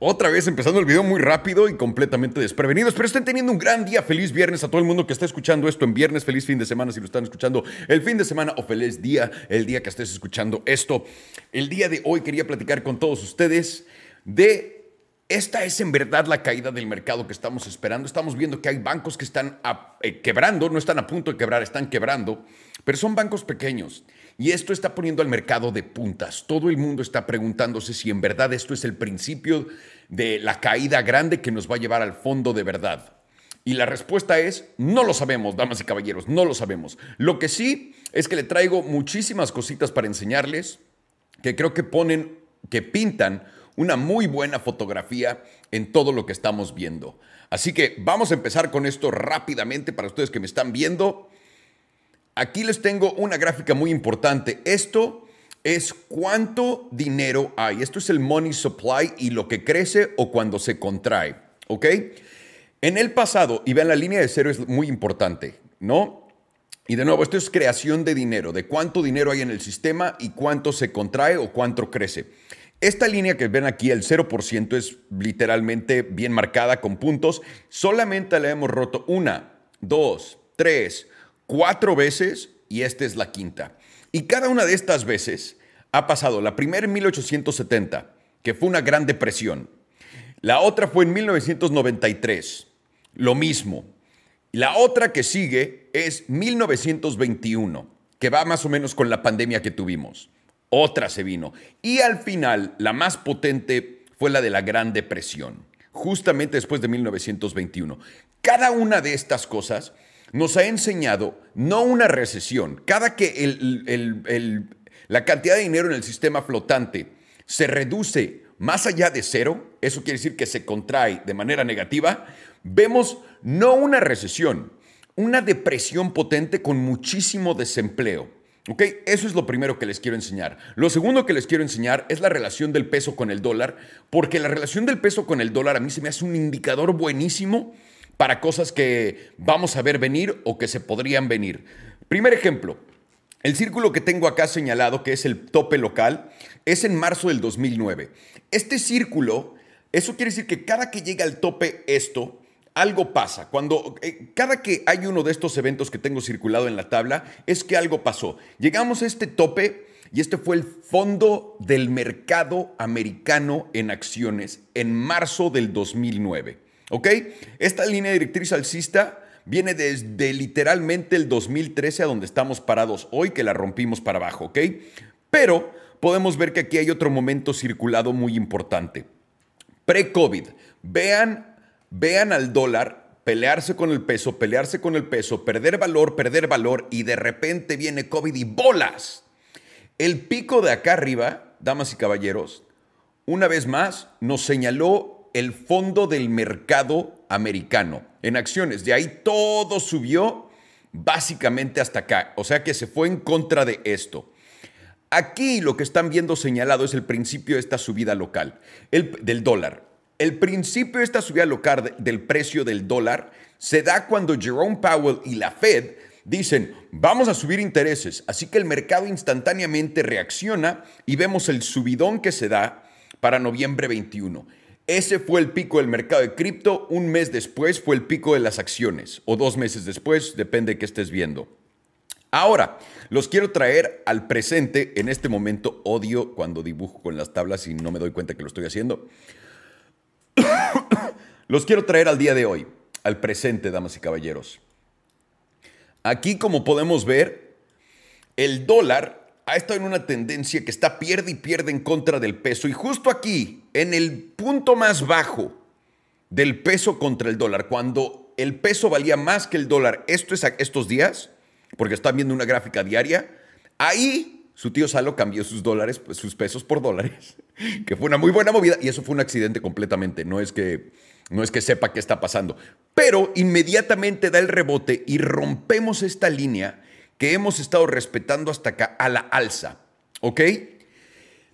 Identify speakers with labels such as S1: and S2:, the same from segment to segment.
S1: Otra vez empezando el video muy rápido y completamente desprevenidos, pero estén teniendo un gran día. Feliz viernes a todo el mundo que está escuchando esto en viernes. Feliz fin de semana si lo están escuchando el fin de semana o feliz día el día que estés escuchando esto. El día de hoy quería platicar con todos ustedes de esta es en verdad la caída del mercado que estamos esperando. Estamos viendo que hay bancos que están eh, quebrando, no están a punto de quebrar, están quebrando, pero son bancos pequeños. Y esto está poniendo al mercado de puntas. Todo el mundo está preguntándose si en verdad esto es el principio de la caída grande que nos va a llevar al fondo de verdad. Y la respuesta es, no lo sabemos, damas y caballeros, no lo sabemos. Lo que sí es que le traigo muchísimas cositas para enseñarles que creo que ponen, que pintan una muy buena fotografía en todo lo que estamos viendo. Así que vamos a empezar con esto rápidamente para ustedes que me están viendo. Aquí les tengo una gráfica muy importante. Esto es cuánto dinero hay. Esto es el money supply y lo que crece o cuando se contrae. ¿Ok? En el pasado, y vean la línea de cero es muy importante, ¿no? Y de nuevo, esto es creación de dinero, de cuánto dinero hay en el sistema y cuánto se contrae o cuánto crece. Esta línea que ven aquí, el 0%, es literalmente bien marcada con puntos. Solamente la hemos roto una, dos, tres, cuatro veces y esta es la quinta. Y cada una de estas veces ha pasado. La primera en 1870, que fue una gran depresión. La otra fue en 1993, lo mismo. La otra que sigue es 1921, que va más o menos con la pandemia que tuvimos otra se vino. Y al final, la más potente fue la de la Gran Depresión, justamente después de 1921. Cada una de estas cosas nos ha enseñado no una recesión. Cada que la cantidad de dinero en el sistema flotante se reduce más allá de cero, eso quiere decir que se contrae de manera negativa, vemos no una recesión, una depresión potente con muchísimo desempleo. ¿Ok? Eso es lo primero que les quiero enseñar. Lo segundo que les quiero enseñar es la relación del peso con el dólar, porque la relación del peso con el dólar a mí se me hace un indicador buenísimo para cosas que vamos a ver venir o que se podrían venir. Primer ejemplo, el círculo que tengo acá señalado, que es el tope local, es en marzo del 2009. Este círculo, eso quiere decir que cada que llega al tope esto, algo pasa. Cuando eh, cada que hay uno de estos eventos que tengo circulado en la tabla, es que algo pasó. Llegamos a este tope y este fue el fondo del mercado americano en acciones en marzo del 2009. ¿Ok? Esta línea directriz alcista viene desde literalmente el 2013 a donde estamos parados hoy, que la rompimos para abajo. ¿Ok? Pero podemos ver que aquí hay otro momento circulado muy importante. Pre-COVID. Vean vean al dólar pelearse con el peso, pelearse con el peso, perder valor, perder valor y de repente viene COVID y bolas. El pico de acá arriba, damas y caballeros, una vez más nos señaló el fondo del mercado americano en acciones. De ahí todo subió básicamente hasta acá. O sea que se fue en contra de esto. Aquí lo que están viendo señalado es el principio de esta subida local el, del dólar. El principio de esta subida local del precio del dólar se da cuando Jerome Powell y la Fed dicen, vamos a subir intereses. Así que el mercado instantáneamente reacciona y vemos el subidón que se da para noviembre 21. Ese fue el pico del mercado de cripto. Un mes después fue el pico de las acciones. O dos meses después, depende de qué estés viendo. Ahora, los quiero traer al presente. En este momento odio cuando dibujo con las tablas y no me doy cuenta que lo estoy haciendo. Los quiero traer al día de hoy, al presente, damas y caballeros. Aquí, como podemos ver, el dólar ha estado en una tendencia que está pierde y pierde en contra del peso. Y justo aquí, en el punto más bajo del peso contra el dólar, cuando el peso valía más que el dólar esto es estos días, porque están viendo una gráfica diaria, ahí su tío Salo cambió sus dólares, pues, sus pesos por dólares, que fue una muy buena movida y eso fue un accidente completamente, no es que no es que sepa qué está pasando, pero inmediatamente da el rebote y rompemos esta línea que hemos estado respetando hasta acá a la alza, ¿ok?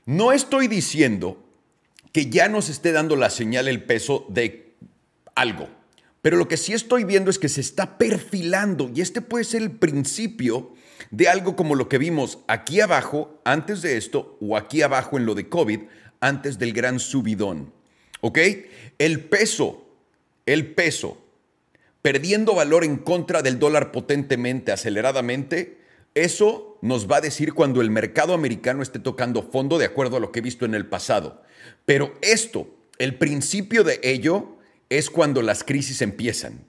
S1: No estoy diciendo que ya nos esté dando la señal el peso de algo, pero lo que sí estoy viendo es que se está perfilando y este puede ser el principio de algo como lo que vimos aquí abajo antes de esto o aquí abajo en lo de COVID antes del gran subidón. ¿Ok? El peso, el peso, perdiendo valor en contra del dólar potentemente, aceleradamente, eso nos va a decir cuando el mercado americano esté tocando fondo de acuerdo a lo que he visto en el pasado. Pero esto, el principio de ello, es cuando las crisis empiezan,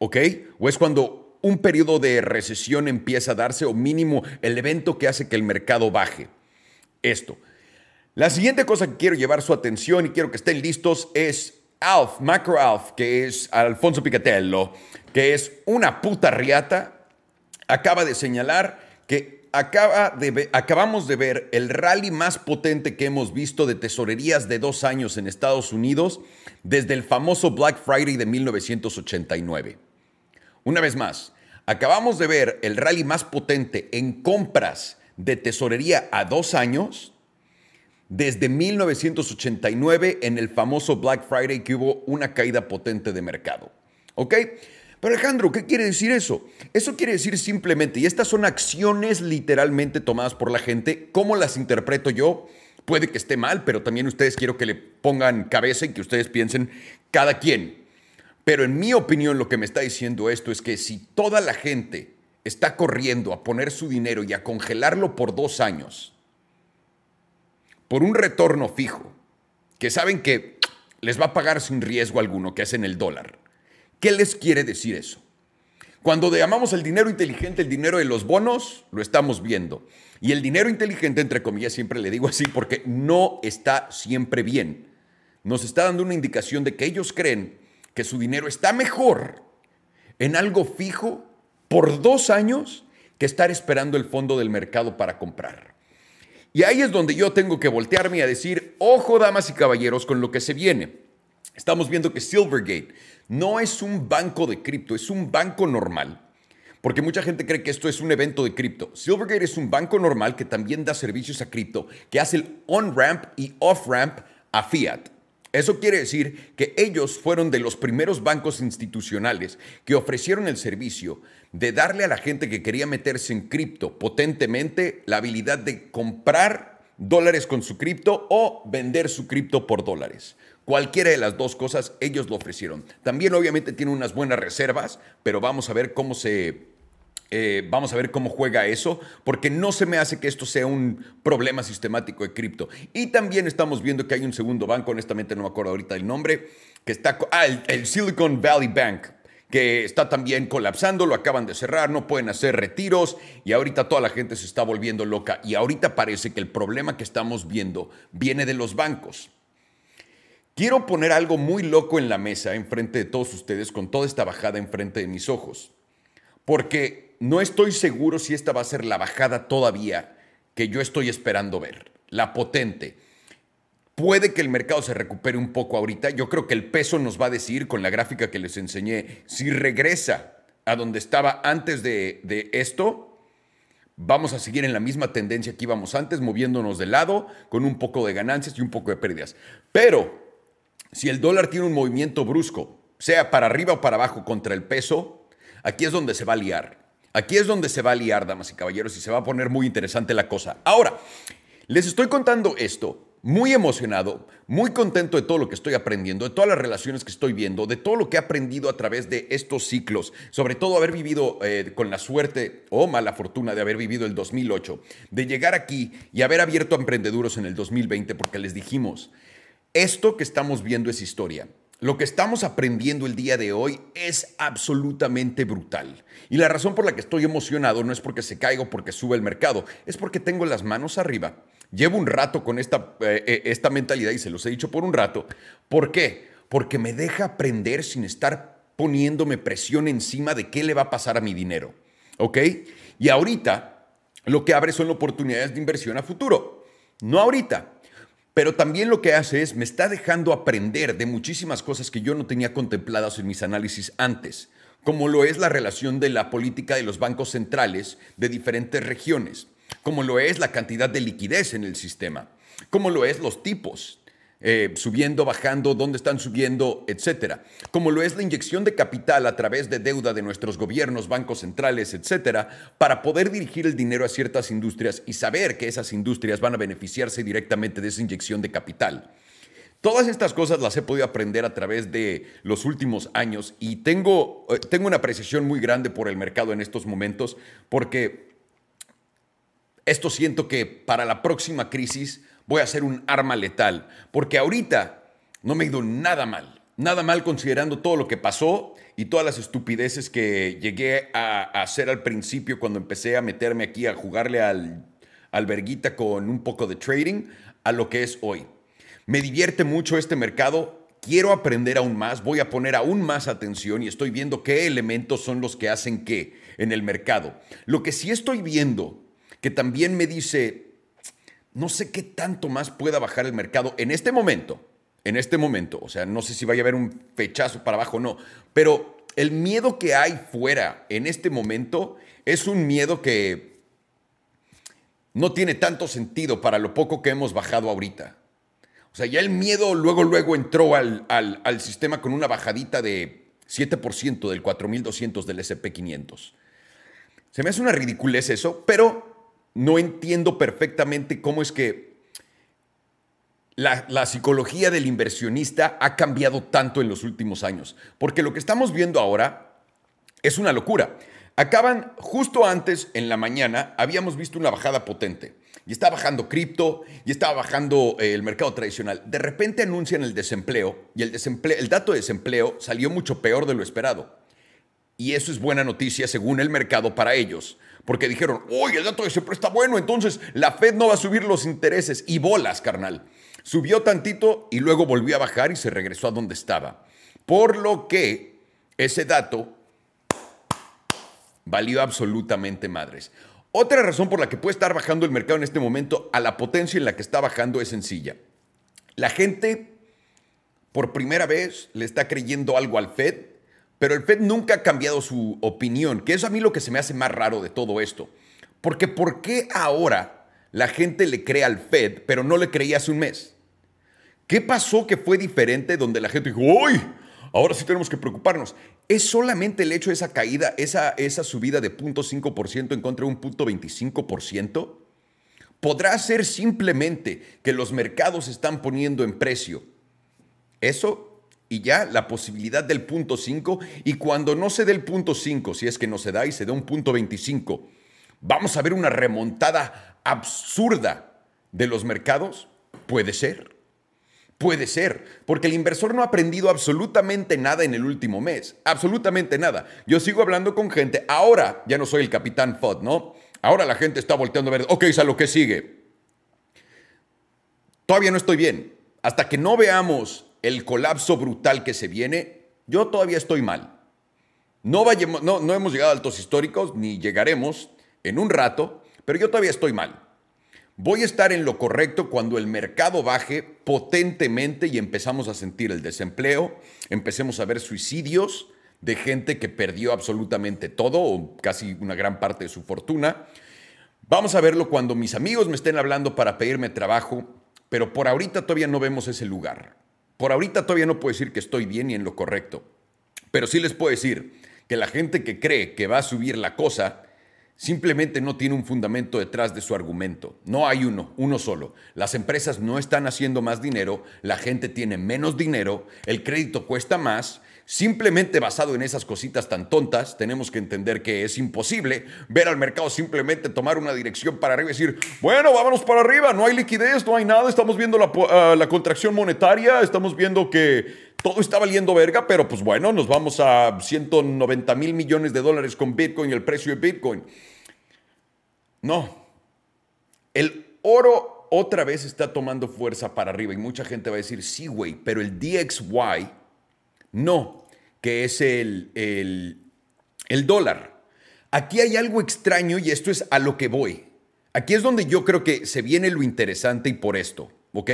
S1: ¿ok? O es cuando un periodo de recesión empieza a darse, o mínimo el evento que hace que el mercado baje. Esto. La siguiente cosa que quiero llevar su atención y quiero que estén listos es Alf, Macro Alf, que es Alfonso Picatello, que es una puta riata, acaba de señalar que acaba de acabamos de ver el rally más potente que hemos visto de tesorerías de dos años en Estados Unidos desde el famoso Black Friday de 1989. Una vez más, acabamos de ver el rally más potente en compras de tesorería a dos años desde 1989 en el famoso Black Friday que hubo una caída potente de mercado. ¿Ok? Pero Alejandro, ¿qué quiere decir eso? Eso quiere decir simplemente, y estas son acciones literalmente tomadas por la gente, ¿cómo las interpreto yo? Puede que esté mal, pero también ustedes quiero que le pongan cabeza y que ustedes piensen cada quien. Pero en mi opinión lo que me está diciendo esto es que si toda la gente está corriendo a poner su dinero y a congelarlo por dos años, por un retorno fijo, que saben que les va a pagar sin riesgo alguno, que es en el dólar, ¿Qué les quiere decir eso? Cuando llamamos el dinero inteligente el dinero de los bonos, lo estamos viendo. Y el dinero inteligente, entre comillas, siempre le digo así porque no está siempre bien. Nos está dando una indicación de que ellos creen que su dinero está mejor en algo fijo por dos años que estar esperando el fondo del mercado para comprar. Y ahí es donde yo tengo que voltearme a decir, ojo damas y caballeros con lo que se viene. Estamos viendo que Silvergate no es un banco de cripto, es un banco normal. Porque mucha gente cree que esto es un evento de cripto. Silvergate es un banco normal que también da servicios a cripto, que hace el on-ramp y off-ramp a fiat. Eso quiere decir que ellos fueron de los primeros bancos institucionales que ofrecieron el servicio de darle a la gente que quería meterse en cripto potentemente la habilidad de comprar dólares con su cripto o vender su cripto por dólares. Cualquiera de las dos cosas, ellos lo ofrecieron. También obviamente tiene unas buenas reservas, pero vamos a ver cómo se... Eh, vamos a ver cómo juega eso, porque no se me hace que esto sea un problema sistemático de cripto. Y también estamos viendo que hay un segundo banco, honestamente no me acuerdo ahorita el nombre, que está... Ah, el Silicon Valley Bank, que está también colapsando, lo acaban de cerrar, no pueden hacer retiros y ahorita toda la gente se está volviendo loca. Y ahorita parece que el problema que estamos viendo viene de los bancos. Quiero poner algo muy loco en la mesa enfrente de todos ustedes con toda esta bajada enfrente de mis ojos. Porque no estoy seguro si esta va a ser la bajada todavía que yo estoy esperando ver. La potente. Puede que el mercado se recupere un poco ahorita. Yo creo que el peso nos va a decir con la gráfica que les enseñé si regresa a donde estaba antes de, esto. Vamos a seguir en la misma tendencia que íbamos antes, moviéndonos de lado, con un poco de ganancias y un poco de pérdidas. Pero si el dólar tiene un movimiento brusco, sea para arriba o para abajo contra el peso, aquí es donde se va a liar. Aquí es donde se va a liar, damas y caballeros, y se va a poner muy interesante la cosa. Ahora, les estoy contando esto muy emocionado, muy contento de todo lo que estoy aprendiendo, de todas las relaciones que estoy viendo, de todo lo que he aprendido a través de estos ciclos, sobre todo haber vivido eh, con la suerte o mala fortuna de haber vivido el 2008, de llegar aquí y haber abierto a emprendeduros en el 2020 porque les dijimos, esto que estamos viendo es historia. Lo que estamos aprendiendo el día de hoy es absolutamente brutal. Y la razón por la que estoy emocionado no es porque se caiga o porque sube el mercado, es porque tengo las manos arriba. Llevo un rato con esta, eh, eh, esta mentalidad y se los he dicho por un rato. ¿Por qué? Porque me deja aprender sin estar poniéndome presión encima de qué le va a pasar a mi dinero. ¿Ok? Y ahorita lo que abre son oportunidades de inversión a futuro. No ahorita, pero también lo que hace es, me está dejando aprender de muchísimas cosas que yo no tenía contempladas en mis análisis antes, como lo es la relación de la política de los bancos centrales de diferentes regiones, como lo es la cantidad de liquidez en el sistema, como lo es los tipos eh, subiendo, bajando, dónde están subiendo, etcétera. Como lo es la inyección de capital a través de deuda de nuestros gobiernos, bancos centrales, etcétera, para poder dirigir el dinero a ciertas industrias y saber que esas industrias van a beneficiarse directamente de esa inyección de capital. Todas estas cosas las he podido aprender a través de los últimos años y tengo, eh, tengo una apreciación muy grande por el mercado en estos momentos porque esto siento que para la próxima crisis voy a ser un arma letal, porque ahorita no me he ido nada mal, nada mal considerando todo lo que pasó y todas las estupideces que llegué a, hacer al principio cuando empecé a meterme aquí a jugarle al alberguita con un poco de trading a lo que es hoy. Me divierte mucho este mercado, quiero aprender aún más, voy a poner aún más atención y estoy viendo qué elementos son los que hacen qué en el mercado. Lo que sí estoy viendo, que también me dice, no sé qué tanto más pueda bajar el mercado en este momento. En este momento, o sea, no sé si vaya a haber un fechazo para abajo o no, pero el miedo que hay fuera en este momento es un miedo que no tiene tanto sentido para lo poco que hemos bajado ahorita. O sea, ya el miedo luego, luego entró al, al, sistema con una bajadita de 7% del 4200 del SP500. Se me hace una ridiculez eso, pero no entiendo perfectamente cómo es que la, psicología del inversionista ha cambiado tanto en los últimos años. Porque lo que estamos viendo ahora es una locura. Acaban justo antes, en la mañana, habíamos visto una bajada potente. Y está bajando cripto, y estaba bajando eh, el mercado tradicional. De repente anuncian el desempleo, y el, desempleo, el dato de desempleo salió mucho peor de lo esperado. Y eso es buena noticia según el mercado para ellos porque dijeron, oye, el dato de siempre está bueno, entonces la Fed no va a subir los intereses. Y bolas, carnal. Subió tantito y luego volvió a bajar y se regresó a donde estaba. Por lo que ese dato valió absolutamente madres. Otra razón por la que puede estar bajando el mercado en este momento a la potencia en la que está bajando es sencilla. La gente por primera vez le está creyendo algo al Fed pero el Fed nunca ha cambiado su opinión, que es a mí lo que se me hace más raro de todo esto. Porque ¿por qué ahora la gente le cree al Fed, pero no le creía hace un mes? ¿Qué pasó que fue diferente donde la gente dijo, ¡Uy! Ahora sí tenemos que preocuparnos. ¿Es solamente el hecho de esa caída, esa, esa subida de 0.5% en contra de un 0.25%? ¿Podrá ser simplemente que los mercados están poniendo en precio eso y ya la posibilidad del punto 5 y cuando no se dé el punto 5, si es que no se da y se da un punto 25, vamos a ver una remontada absurda de los mercados, puede ser. Puede ser, porque el inversor no ha aprendido absolutamente nada en el último mes, absolutamente nada. Yo sigo hablando con gente, ahora ya no soy el capitán FOD, ¿no? Ahora la gente está volteando a ver, ok, a lo que sigue. Todavía no estoy bien. Hasta que no veamos el colapso brutal que se viene, yo todavía estoy mal. No, vayamos, no, no hemos llegado a altos históricos, ni llegaremos en un rato, pero yo todavía estoy mal. Voy a estar en lo correcto cuando el mercado baje potentemente y empezamos a sentir el desempleo, empecemos a ver suicidios de gente que perdió absolutamente todo o casi una gran parte de su fortuna. Vamos a verlo cuando mis amigos me estén hablando para pedirme trabajo, pero por ahorita todavía no vemos ese lugar. Por ahorita todavía no puedo decir que estoy bien y en lo correcto, pero sí les puedo decir que la gente que cree que va a subir la cosa simplemente no tiene un fundamento detrás de su argumento. No hay uno, uno solo. Las empresas no están haciendo más dinero, la gente tiene menos dinero, el crédito cuesta más Simplemente basado en esas cositas tan tontas, tenemos que entender que es imposible ver al mercado simplemente tomar una dirección para arriba y decir, bueno, vámonos para arriba, no hay liquidez, no hay nada, estamos viendo la, ah, la contracción monetaria, estamos viendo que todo está valiendo verga, pero pues bueno, nos vamos a 190 mil millones de dólares con Bitcoin el precio de Bitcoin. No, el oro otra vez está tomando fuerza para arriba y mucha gente va a decir, sí, güey, pero el DXY no, que es el, el, dólar. Aquí hay algo extraño y esto es a lo que voy. Aquí es donde yo creo que se viene lo interesante y por esto, ¿ok?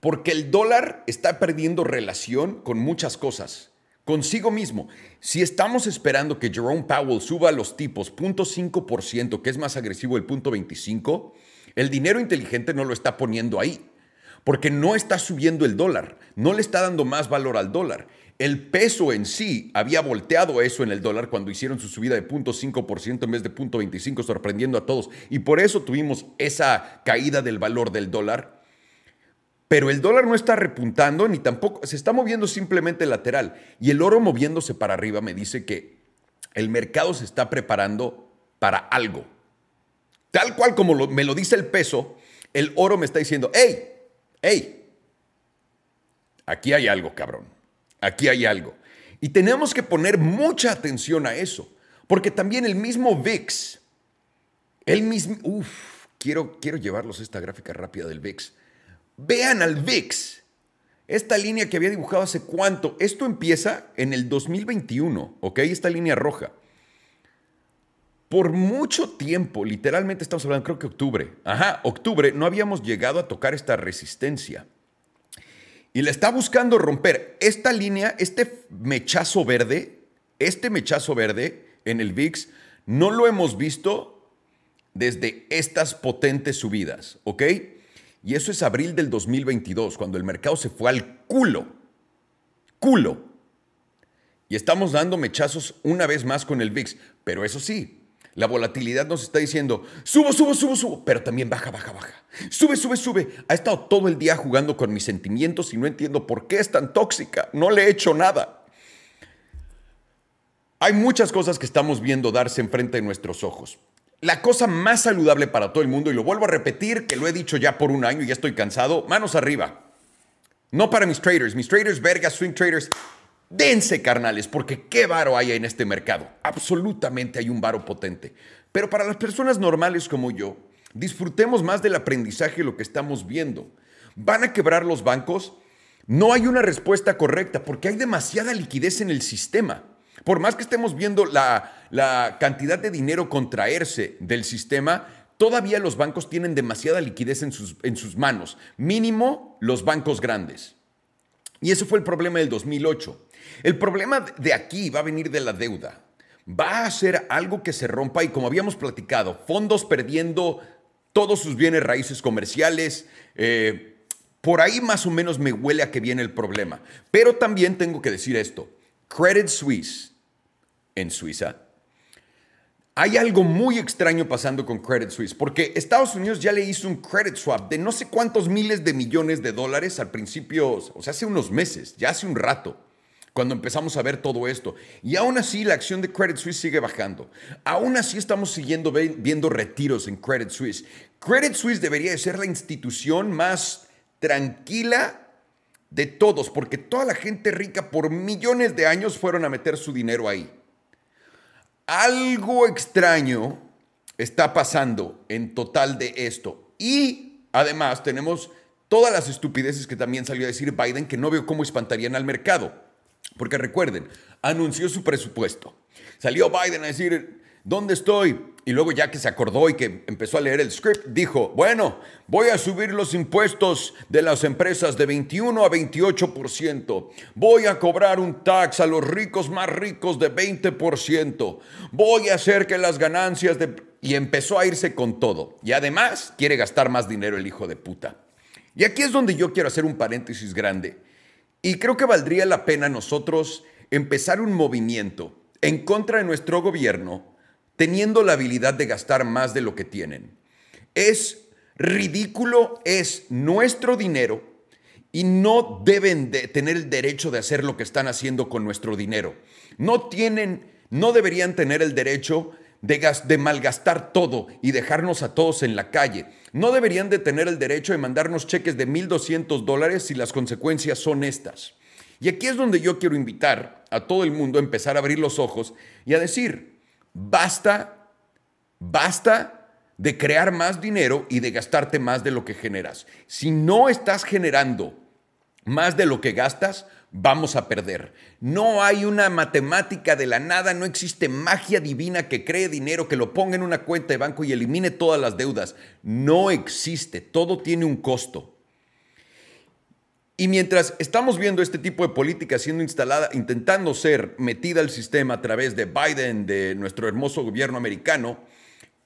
S1: Porque el dólar está perdiendo relación con muchas cosas. Consigo mismo, si estamos esperando que Jerome Powell suba los tipos 0.5%, que es más agresivo el 0.25%, el dinero inteligente no lo está poniendo ahí porque no está subiendo el dólar, no le está dando más valor al dólar. El peso en sí había volteado eso en el dólar cuando hicieron su subida de 0.5% en vez de 0.25, sorprendiendo a todos. Y por eso tuvimos esa caída del valor del dólar. Pero el dólar no está repuntando ni tampoco se está moviendo simplemente lateral. Y el oro moviéndose para arriba me dice que el mercado se está preparando para algo. Tal cual como me lo dice el peso, el oro me está diciendo, hey, hey, aquí hay algo, cabrón. Aquí hay algo. Y tenemos que poner mucha atención a eso. Porque también el mismo VIX, el mismo, uff, quiero, quiero llevarlos esta gráfica rápida del VIX. Vean al VIX. Esta línea que había dibujado hace cuánto. Esto empieza en el 2021, ¿ok? Esta línea roja. Por mucho tiempo, literalmente estamos hablando, creo que octubre. Ajá, octubre, no habíamos llegado a tocar esta resistencia. Y le está buscando romper esta línea, este mechazo verde, este mechazo verde en el VIX, no lo hemos visto desde estas potentes subidas, ¿ok? Y eso es abril del 2022, cuando el mercado se fue al culo. Culo. Y estamos dando mechazos una vez más con el VIX. Pero eso sí, la volatilidad nos está diciendo, subo, subo, subo, subo, pero también baja, baja, baja. Sube, sube, sube. Ha estado todo el día jugando con mis sentimientos y no entiendo por qué es tan tóxica. No le he hecho nada. Hay muchas cosas que estamos viendo darse enfrente de nuestros ojos la cosa más saludable para todo el mundo, y lo vuelvo a repetir, que lo he dicho ya por un año y ya estoy cansado, manos arriba. No para mis traders, mis traders, vergas, swing traders, dense carnales, porque qué varo hay en este mercado. Absolutamente hay un varo potente. Pero para las personas normales como yo, disfrutemos más del aprendizaje de lo que estamos viendo. ¿Van a quebrar los bancos? No hay una respuesta correcta porque hay demasiada liquidez en el sistema. Por más que estemos viendo la, cantidad de dinero contraerse del sistema, todavía los bancos tienen demasiada liquidez en sus, manos, mínimo los bancos grandes. Y eso fue el problema del 2008. El problema de aquí va a venir de la deuda. Va a ser algo que se rompa y como habíamos platicado, fondos perdiendo todos sus bienes raíces comerciales. Eh, por ahí más o menos me huele a que viene el problema. Pero también tengo que decir esto. Credit Suisse en Suiza. Hay algo muy extraño pasando con Credit Suisse, porque Estados Unidos ya le hizo un credit swap de no sé cuántos miles de millones de dólares al principio, o sea, hace unos meses, ya hace un rato, cuando empezamos a ver todo esto. Y aún así la acción de Credit Suisse sigue bajando. Aún así estamos siguiendo viendo retiros en Credit Suisse. Credit Suisse debería de ser la institución más tranquila de todos, porque toda la gente rica por millones de años fueron a meter su dinero ahí. Algo extraño está pasando en total de esto. Y además tenemos todas las estupideces que también salió a decir Biden que no veo cómo espantarían al mercado. Porque recuerden, anunció su presupuesto. Salió Biden a decir, ¿dónde estoy? Y luego ya que se acordó y que empezó a leer el script, dijo, bueno, voy a subir los impuestos de las empresas de 21 a 28%. Voy a cobrar un tax a los ricos más ricos de 20%. Voy a hacer que las ganancias de... Y empezó a irse con todo. Y además quiere gastar más dinero el hijo de puta. Y aquí es donde yo quiero hacer un paréntesis grande. Y creo que valdría la pena nosotros empezar un movimiento en contra de nuestro gobierno teniendo la habilidad de gastar más de lo que tienen. Es ridículo, es nuestro dinero y no deben de tener el derecho de hacer lo que están haciendo con nuestro dinero. No tienen, no deberían tener el derecho de, de, malgastar todo y dejarnos a todos en la calle. No deberían de tener el derecho de mandarnos cheques de 1.200 dólares si las consecuencias son estas. Y aquí es donde yo quiero invitar a todo el mundo a empezar a abrir los ojos y a decir, Basta, basta de crear más dinero y de gastarte más de lo que generas. Si no estás generando más de lo que gastas, vamos a perder. No hay una matemática de la nada, no existe magia divina que cree dinero, que lo ponga en una cuenta de banco y elimine todas las deudas. No existe, todo tiene un costo. Y mientras estamos viendo este tipo de política siendo instalada, intentando ser metida al sistema a través de Biden, de nuestro hermoso gobierno americano,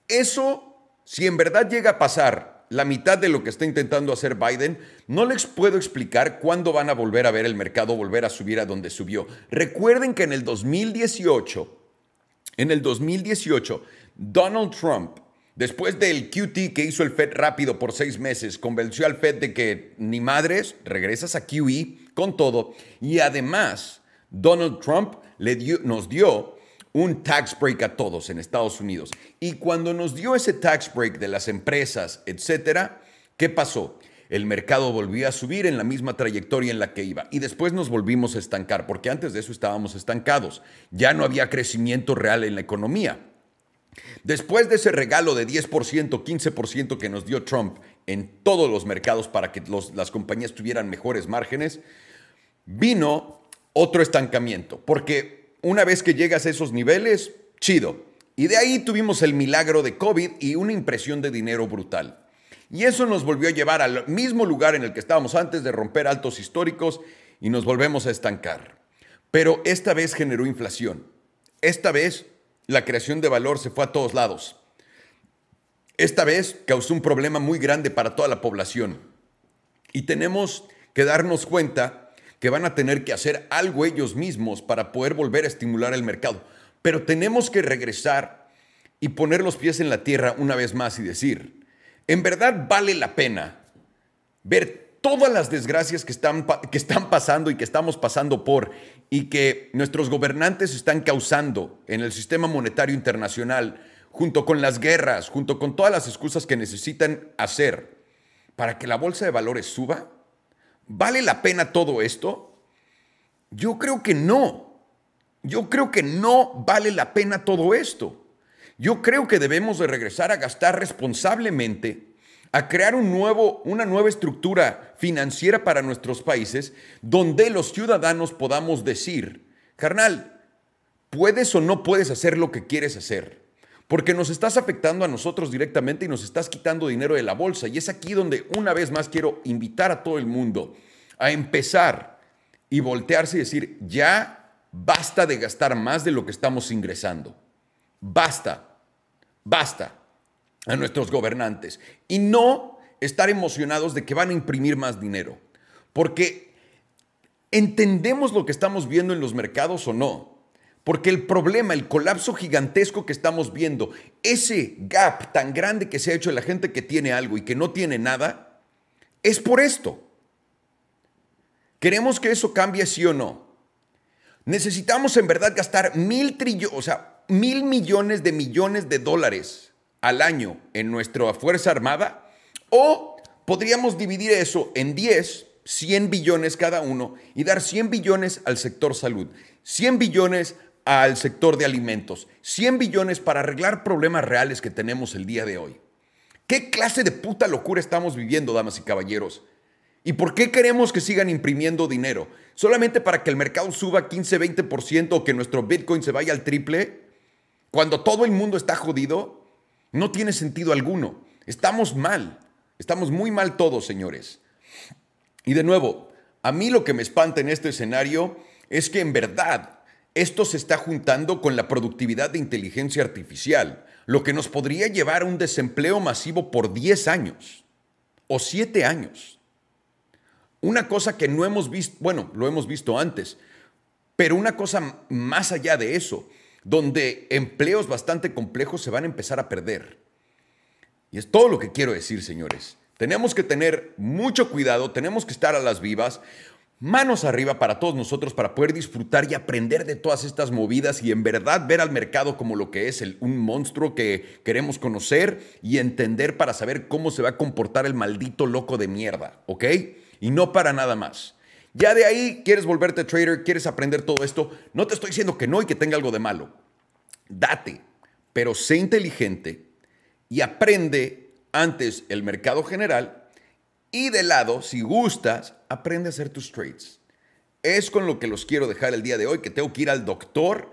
S1: eso, si en verdad llega a pasar la mitad de lo que está intentando hacer Biden, no les puedo explicar cuándo van a volver a ver el mercado, volver a subir a donde subió. Recuerden que en el 2018, en el 2018, Donald Trump Después del QT que hizo el Fed rápido por seis meses, convenció al Fed de que ni madres, regresas a QE con todo. Y además, Donald Trump nos dio un tax break a todos en Estados Unidos. Y cuando nos dio ese tax break de las empresas, etcétera, ¿qué pasó? El mercado volvió a subir en la misma trayectoria en la que iba y después nos volvimos a estancar, porque antes de eso estábamos estancados. Ya no había crecimiento real en la economía. Después de ese regalo de 10%, 15% que nos dio Trump en todos los mercados para que las compañías tuvieran mejores márgenes, vino otro estancamiento, porque una vez que llegas a esos niveles, chido. Y de ahí tuvimos el milagro de COVID y una impresión de dinero brutal. Y eso nos volvió a llevar al mismo lugar en el que estábamos antes de romper altos históricos y nos volvemos a estancar. Pero esta vez generó inflación. Esta vez la creación de valor se fue a todos lados. Esta vez causó un problema muy grande para toda la población. Y tenemos que darnos cuenta que van a tener que hacer algo ellos mismos para poder volver a estimular el mercado. Pero tenemos que regresar y poner los pies en la tierra una vez más y decir, en verdad vale la pena ver todas las desgracias que están, que están pasando y que estamos pasando por y que nuestros gobernantes están causando en el sistema monetario internacional, junto con las guerras, junto con todas las excusas que necesitan hacer para que la bolsa de valores suba? ¿Vale la pena todo esto? Yo creo que no. Yo creo que no vale la pena todo esto. Yo creo que debemos de regresar a gastar responsablemente a crear un nuevo, una nueva estructura financiera para nuestros países donde los ciudadanos podamos decir, carnal, puedes o no puedes hacer lo que quieres hacer. Porque nos estás afectando a nosotros directamente y nos estás quitando dinero de la bolsa. Y es aquí donde una vez más quiero invitar a todo el mundo a empezar y voltearse y decir, ya basta de gastar más de lo que estamos ingresando. Basta, basta a nuestros gobernantes y no estar emocionados de que van a imprimir más dinero. Porque entendemos lo que estamos viendo en los mercados o no. Porque el problema, el colapso gigantesco que estamos viendo, ese gap tan grande que se ha hecho en la gente que tiene algo y que no tiene nada, es por esto. ¿Queremos que eso cambie sí o no? Necesitamos en verdad gastar mil trillones, o sea, mil millones de millones de dólares al año en nuestra Fuerza Armada o podríamos dividir eso en 10, 100 billones cada uno y dar 100 billones al sector salud, 100 billones al sector de alimentos, 100 billones para arreglar problemas reales que tenemos el día de hoy. ¿Qué clase de puta locura estamos viviendo, damas y caballeros? ¿Y por qué queremos que sigan imprimiendo dinero? ¿Solamente para que el mercado suba 15, 20% o que nuestro Bitcoin se vaya al triple? Cuando todo el mundo está jodido, no tiene sentido alguno. Estamos mal. Estamos muy mal todos, señores. Y de nuevo, a mí lo que me espanta en este escenario es que en verdad esto se está juntando con la productividad de inteligencia artificial, lo que nos podría llevar a un desempleo masivo por 10 años o 7 años. Una cosa que no hemos visto, bueno, lo hemos visto antes, pero una cosa más allá de eso, donde empleos bastante complejos se van a empezar a perder. Y es todo lo que quiero decir, señores. Tenemos que tener mucho cuidado, tenemos que estar a las vivas, manos arriba para todos nosotros para poder disfrutar y aprender de todas estas movidas y en verdad ver al mercado como lo que es un monstruo que queremos conocer y entender para saber cómo se va a comportar el maldito loco de mierda, ¿ok? Y no para nada más. Ya de ahí quieres volverte trader, quieres aprender todo esto. No te estoy diciendo que no y que tenga algo de malo. Date, pero sé inteligente y aprende antes el mercado general y de lado, si gustas, aprende a hacer tus trades. Es con lo que los quiero dejar el día de hoy, que tengo que ir al doctor